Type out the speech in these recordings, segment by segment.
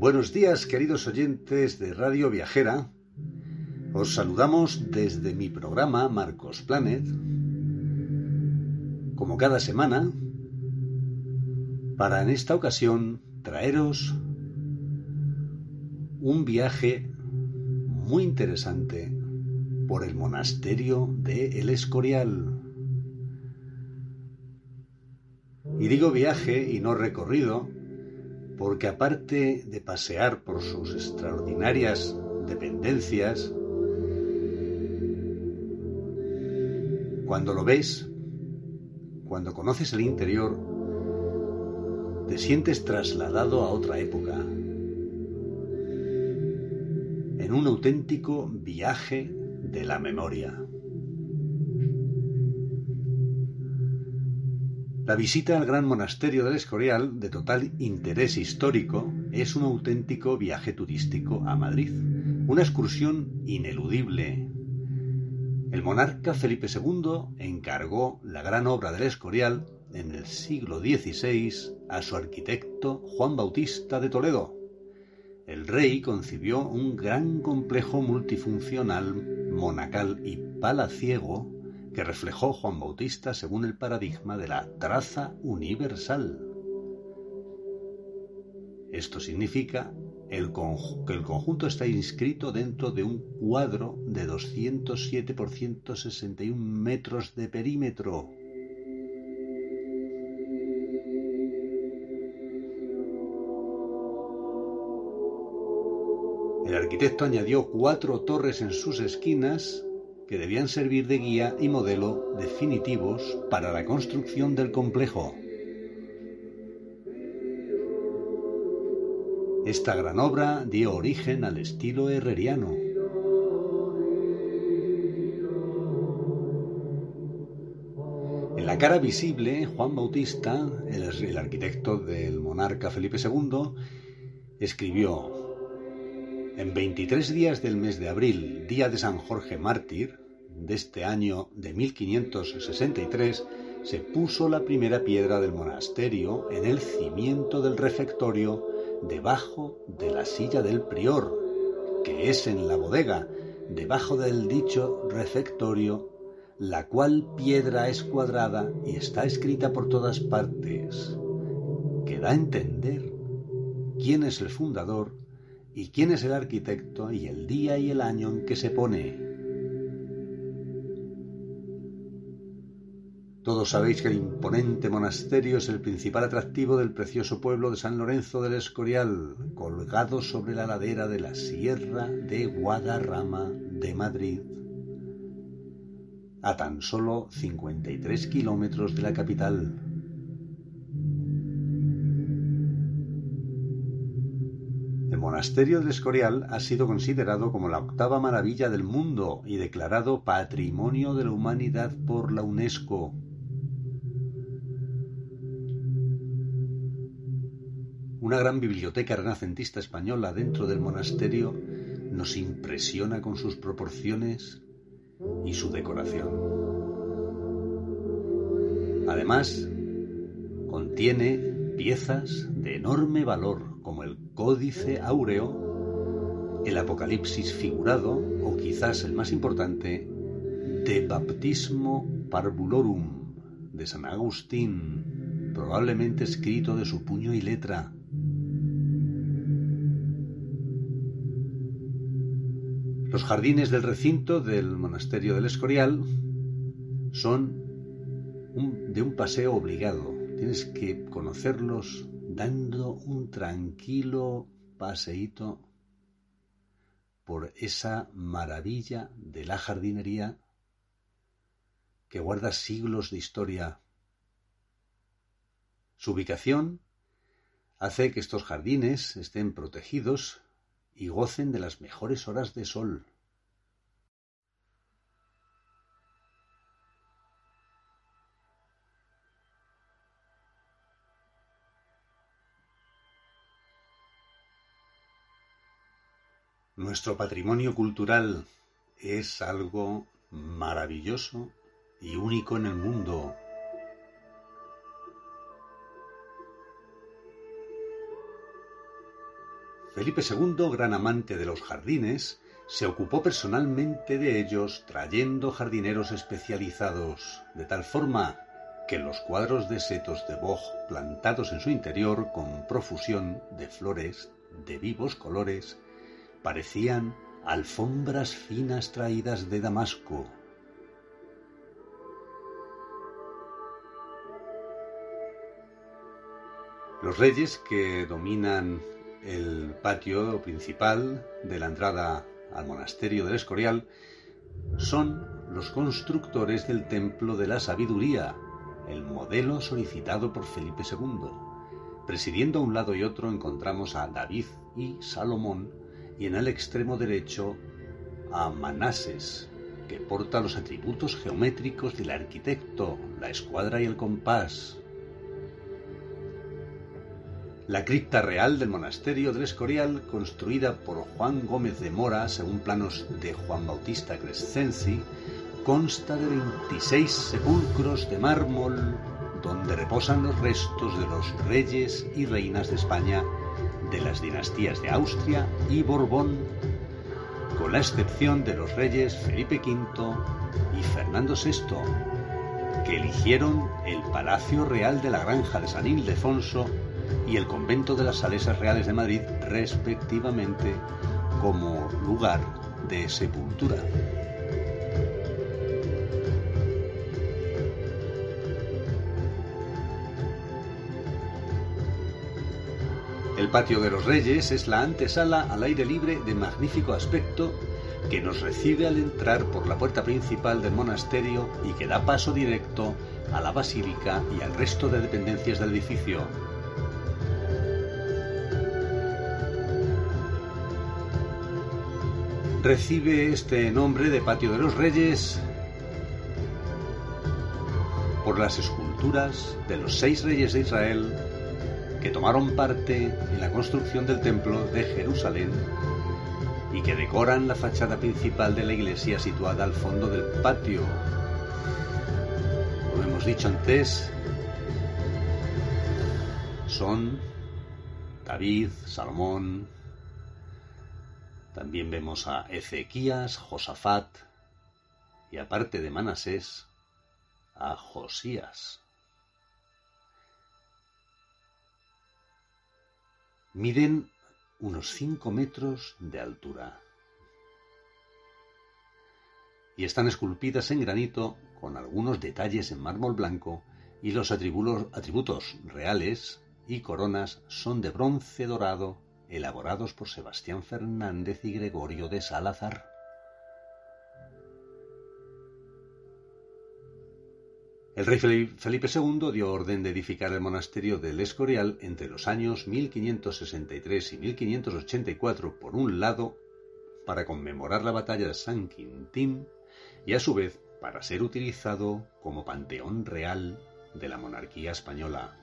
Buenos días, queridos oyentes de Radio Viajera. Os saludamos desde mi programa Marcos Planet, como cada semana, para en esta ocasión traeros un viaje muy interesante por el monasterio de El Escorial. Y digo viaje y no recorrido, porque aparte de pasear por sus extraordinarias dependencias, cuando lo ves, cuando conoces el interior, te sientes trasladado a otra época, en un auténtico viaje de la memoria. La visita al gran monasterio del Escorial, de total interés histórico, es un auténtico viaje turístico a Madrid, una excursión ineludible. El monarca Felipe II encargó la gran obra del Escorial en el siglo XVI a su arquitecto Juan Bautista de Toledo. El rey concibió un gran complejo multifuncional, monacal y palaciego que reflejó Juan Bautista según el paradigma de la traza universal. Esto significa que el conjunto está inscrito dentro de un cuadro de 207 por 161 metros de perímetro. El arquitecto añadió cuatro torres en sus esquinas que debían servir de guía y modelo definitivos para la construcción del complejo. Esta gran obra dio origen al estilo herreriano. En la cara visible, Juan Bautista, el, arquitecto del monarca Felipe II, escribió en 23 días del mes de abril, día de San Jorge Mártir, de este año de 1563, se puso la primera piedra del monasterio en el cimiento del refectorio debajo de la silla del prior, que es en la bodega, debajo del dicho refectorio, la cual piedra es cuadrada y está escrita por todas partes, que da a entender quién es el fundador y quién es el arquitecto y el día y el año en que se pone. Todos sabéis que el imponente monasterio es el principal atractivo del precioso pueblo de San Lorenzo del Escorial, colgado sobre la ladera de la Sierra de Guadarrama de Madrid, a tan solo 53 kilómetros de la capital. Monasterio del Escorial ha sido considerado como la octava maravilla del mundo y declarado Patrimonio de la Humanidad por la UNESCO. Una gran biblioteca renacentista española dentro del monasterio nos impresiona con sus proporciones y su decoración. Además, contiene piezas de enorme valor el Códice Áureo, el Apocalipsis figurado o quizás el más importante, De Baptismo Parvulorum de San Agustín, probablemente escrito de su puño y letra. Los jardines del recinto del monasterio del Escorial son de un paseo obligado. Tienes que conocerlos dando un tranquilo paseíto por esa maravilla de la jardinería que guarda siglos de historia. Su ubicación hace que estos jardines estén protegidos y gocen de las mejores horas de sol. Nuestro patrimonio cultural es algo maravilloso y único en el mundo. Felipe II, gran amante de los jardines, se ocupó personalmente de ellos trayendo jardineros especializados, de tal forma que los cuadros de setos de boj plantados en su interior con profusión de flores de vivos colores parecían alfombras finas traídas de Damasco. Los reyes que dominan el patio principal de la entrada al monasterio del Escorial son los constructores del Templo de la Sabiduría, el modelo solicitado por Felipe II. Presidiendo a un lado y otro encontramos a David y Salomón y en el extremo derecho a Manases, que porta los atributos geométricos del arquitecto, la escuadra y el compás. La cripta real del monasterio del Escorial, construida por Juan Gómez de Mora según planos de Juan Bautista Crescenzi, consta de 26 sepulcros de mármol donde reposan los restos de los reyes y reinas de España de las dinastías de Austria y Borbón, con la excepción de los reyes Felipe V y Fernando VI, que eligieron el Palacio Real de la Granja de San Ildefonso y el Convento de las Salesas Reales de Madrid, respectivamente, como lugar de sepultura. El patio de los Reyes es la antesala al aire libre de magnífico aspecto que nos recibe al entrar por la puerta principal del monasterio y que da paso directo a la basílica y al resto de dependencias del edificio. Recibe este nombre de Patio de los Reyes por las esculturas de los seis reyes de Israel que tomaron parte en la construcción del templo de Jerusalén y que decoran la fachada principal de la iglesia situada al fondo del patio. Como hemos dicho antes, son David, Salomón, también vemos a Ezequías, Josafat y aparte de Manasés, a Josías. Miden unos 5 metros de altura y están esculpidas en granito con algunos detalles en mármol blanco y los atributos reales y coronas son de bronce dorado elaborados por Sebastián Fernández y Gregorio de Salazar. El rey Felipe II dio orden de edificar el monasterio del Escorial entre los años 1563 y 1584, por un lado, para conmemorar la batalla de San Quintín y a su vez para ser utilizado como panteón real de la monarquía española.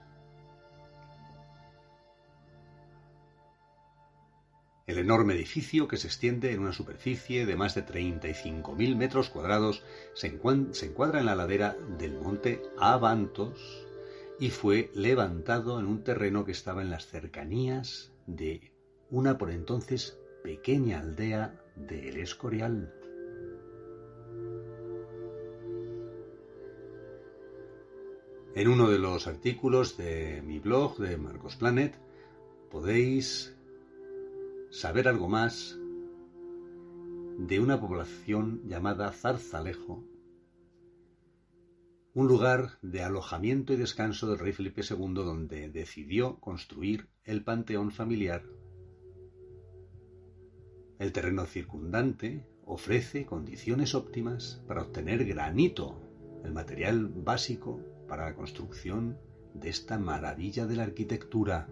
El enorme edificio, que se extiende en una superficie de más de 35.000 metros cuadrados, se, encuadra en la ladera del monte Avantos y fue levantado en un terreno que estaba en las cercanías de una por entonces pequeña aldea de El Escorial. En uno de los artículos de mi blog de Marcos Planet podéis saber algo más de una población llamada Zarzalejo, un lugar de alojamiento y descanso del rey Felipe II donde decidió construir el panteón familiar. El terreno circundante ofrece condiciones óptimas para obtener granito, el material básico para la construcción de esta maravilla de la arquitectura.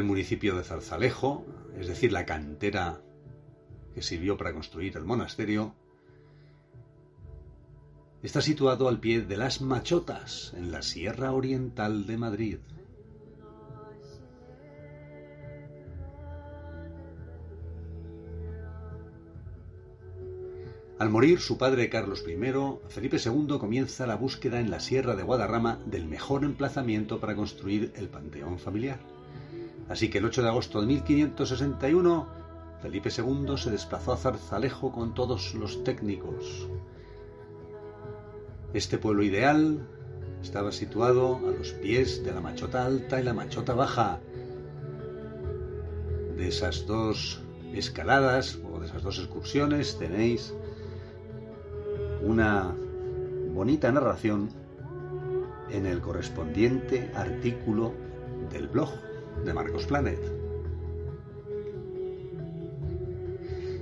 El municipio de Zarzalejo, es decir, la cantera que sirvió para construir el monasterio, está situado al pie de las Machotas, en la Sierra Oriental de Madrid. Al morir su padre Carlos I, Felipe II comienza la búsqueda en la Sierra de Guadarrama del mejor emplazamiento para construir el panteón familiar. Así que el 8 de agosto de 1561, Felipe II se desplazó a Zarzalejo con todos los técnicos. Este pueblo ideal estaba situado a los pies de la Machota Alta y la Machota Baja. De esas dos escaladas o de esas dos excursiones tenéis una bonita narración en el correspondiente artículo del blog de Marcos Planet.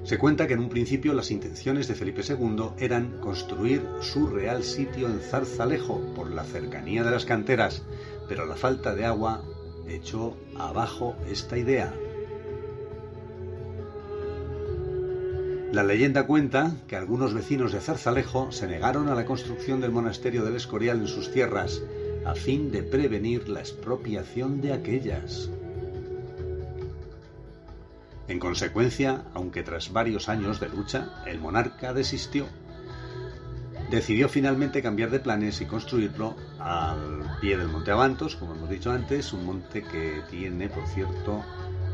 Se cuenta que en un principio las intenciones de Felipe II eran construir su real sitio en Zarzalejo por la cercanía de las canteras, pero la falta de agua echó abajo esta idea. La leyenda cuenta que algunos vecinos de Zarzalejo se negaron a la construcción del monasterio del Escorial en sus tierras, a fin de prevenir la expropiación de aquellas. En consecuencia, aunque tras varios años de lucha, el monarca desistió. Decidió finalmente cambiar de planes y construirlo al pie del Monte Avantos, como hemos dicho antes, un monte que tiene, por cierto,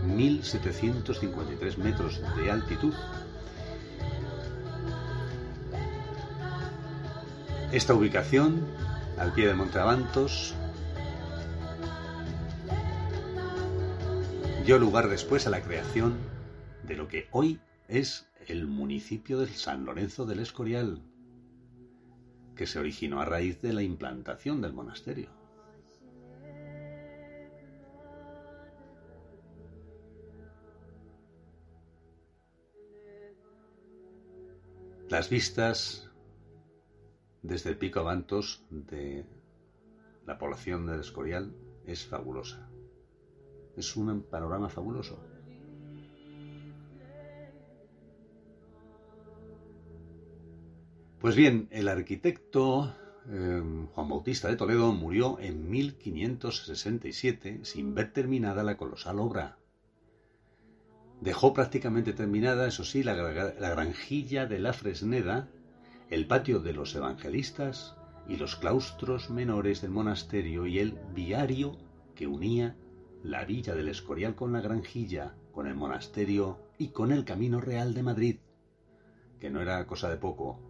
1.753 metros de altitud Esta ubicación, al pie del Monte Avantos, dio lugar después a la creación de lo que hoy es el municipio de San Lorenzo del Escorial, que se originó a raíz de la implantación del monasterio. Las vistas desde el pico Avantos de la población del Escorial es fabulosa. Es un panorama fabuloso. Pues bien, el arquitecto em, Juan Bautista de Toledo murió en 1567 sin ver terminada la colosal obra. Dejó prácticamente terminada, eso sí, la, la granjilla de la Fresneda el patio de los evangelistas y los claustros menores del monasterio y el viario que unía la villa del Escorial con la granjilla, con el monasterio y con el Camino Real de Madrid, que no era cosa de poco,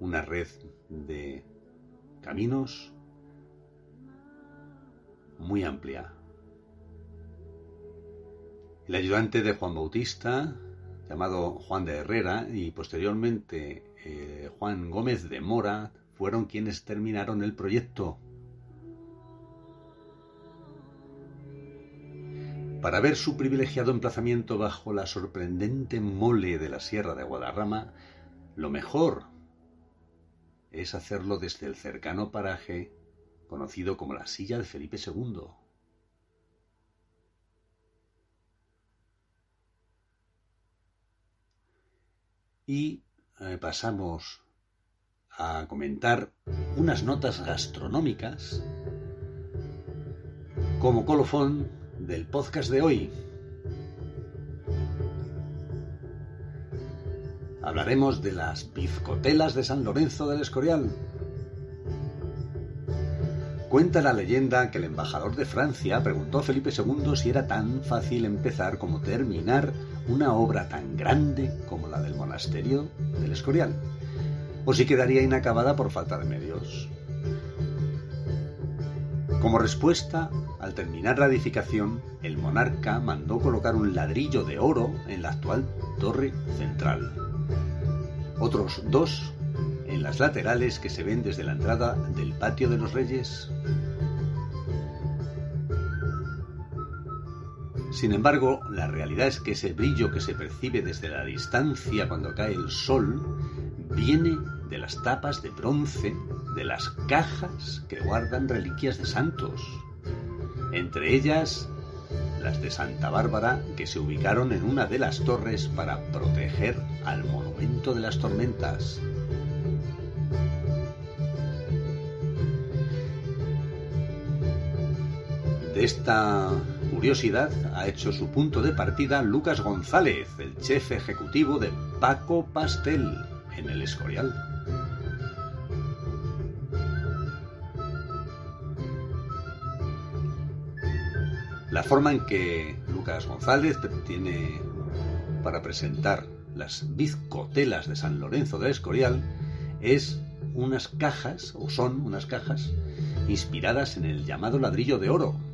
una red de caminos muy amplia. El ayudante de Juan Bautista, llamado Juan de Herrera, y posteriormente eh, Juan Gómez de Mora fueron quienes terminaron el proyecto. Para ver su privilegiado emplazamiento bajo la sorprendente mole de la Sierra de Guadarrama, lo mejor es hacerlo desde el cercano paraje conocido como la silla de Felipe II. Y eh, pasamos a comentar unas notas gastronómicas como colofón del podcast de hoy. Hablaremos de las bizcotelas de San Lorenzo del Escorial. Cuenta la leyenda que el embajador de Francia preguntó a Felipe II si era tan fácil empezar como terminar una obra tan grande como la del monasterio del Escorial, o si quedaría inacabada por falta de medios. Como respuesta, al terminar la edificación, el monarca mandó colocar un ladrillo de oro en la actual torre central. Otros dos en las laterales que se ven desde la entrada del patio de los reyes. Sin embargo, la realidad es que ese brillo que se percibe desde la distancia cuando cae el sol viene de las tapas de bronce de las cajas que guardan reliquias de santos entre ellas las de Santa Bárbara que se ubicaron en una de las torres para proteger al monumento de las tormentas. De esta curiosidad ha hecho su punto de partida Lucas González, el chef ejecutivo de Paco Pastel en el Escorial. La forma en que Lucas González tiene para presentar las bizcotelas de San Lorenzo del Escorial es unas cajas, o son unas cajas, inspiradas en el llamado ladrillo de oro.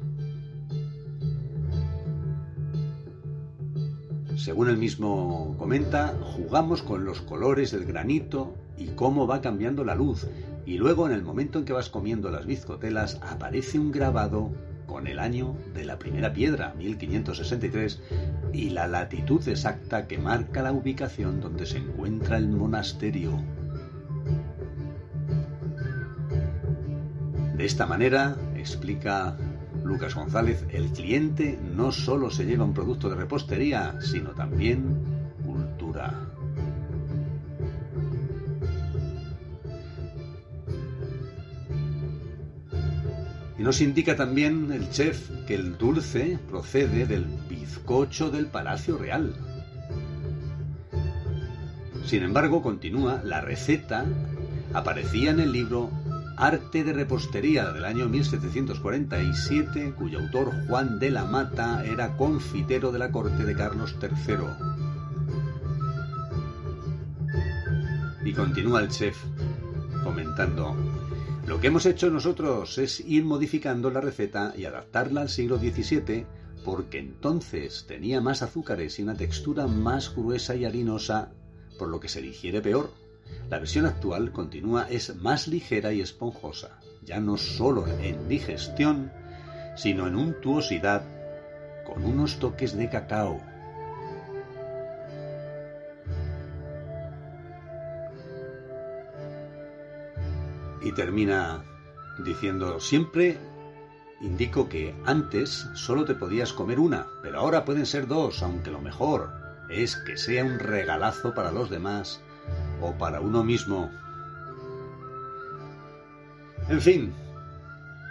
Según él mismo comenta, jugamos con los colores del granito y cómo va cambiando la luz. Y luego en el momento en que vas comiendo las bizcotelas aparece un grabado con el año de la primera piedra, 1563, y la latitud exacta que marca la ubicación donde se encuentra el monasterio. De esta manera, explica Lucas González, el cliente no solo se lleva un producto de repostería, sino también cultura. Y nos indica también el chef que el dulce procede del bizcocho del Palacio Real. Sin embargo, continúa, la receta aparecía en el libro Arte de Repostería del año 1747, cuyo autor Juan de la Mata era confitero de la corte de Carlos III. Y continúa el chef comentando, lo que hemos hecho nosotros es ir modificando la receta y adaptarla al siglo XVII porque entonces tenía más azúcares y una textura más gruesa y harinosa, por lo que se digiere peor. La versión actual continúa es más ligera y esponjosa, ya no solo en digestión, sino en untuosidad, con unos toques de cacao. y termina diciendo, siempre indico que antes solo te podías comer una, pero ahora pueden ser dos, aunque lo mejor es que sea un regalazo para los demás o para uno mismo. En fin,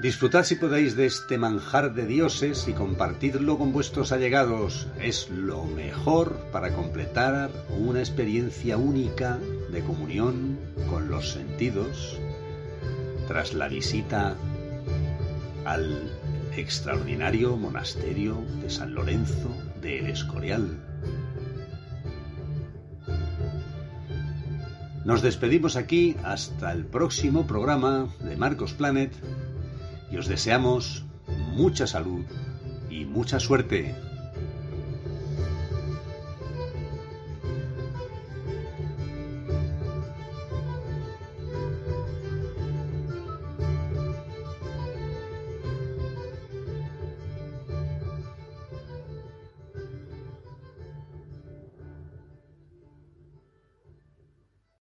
disfrutad si podéis de este manjar de dioses y compartidlo con vuestros allegados. Es lo mejor para completar una experiencia única de comunión con los sentidos tras la visita al extraordinario monasterio de San Lorenzo de El Escorial. Nos despedimos aquí hasta el próximo programa de Marcos Planet y os deseamos mucha salud y mucha suerte.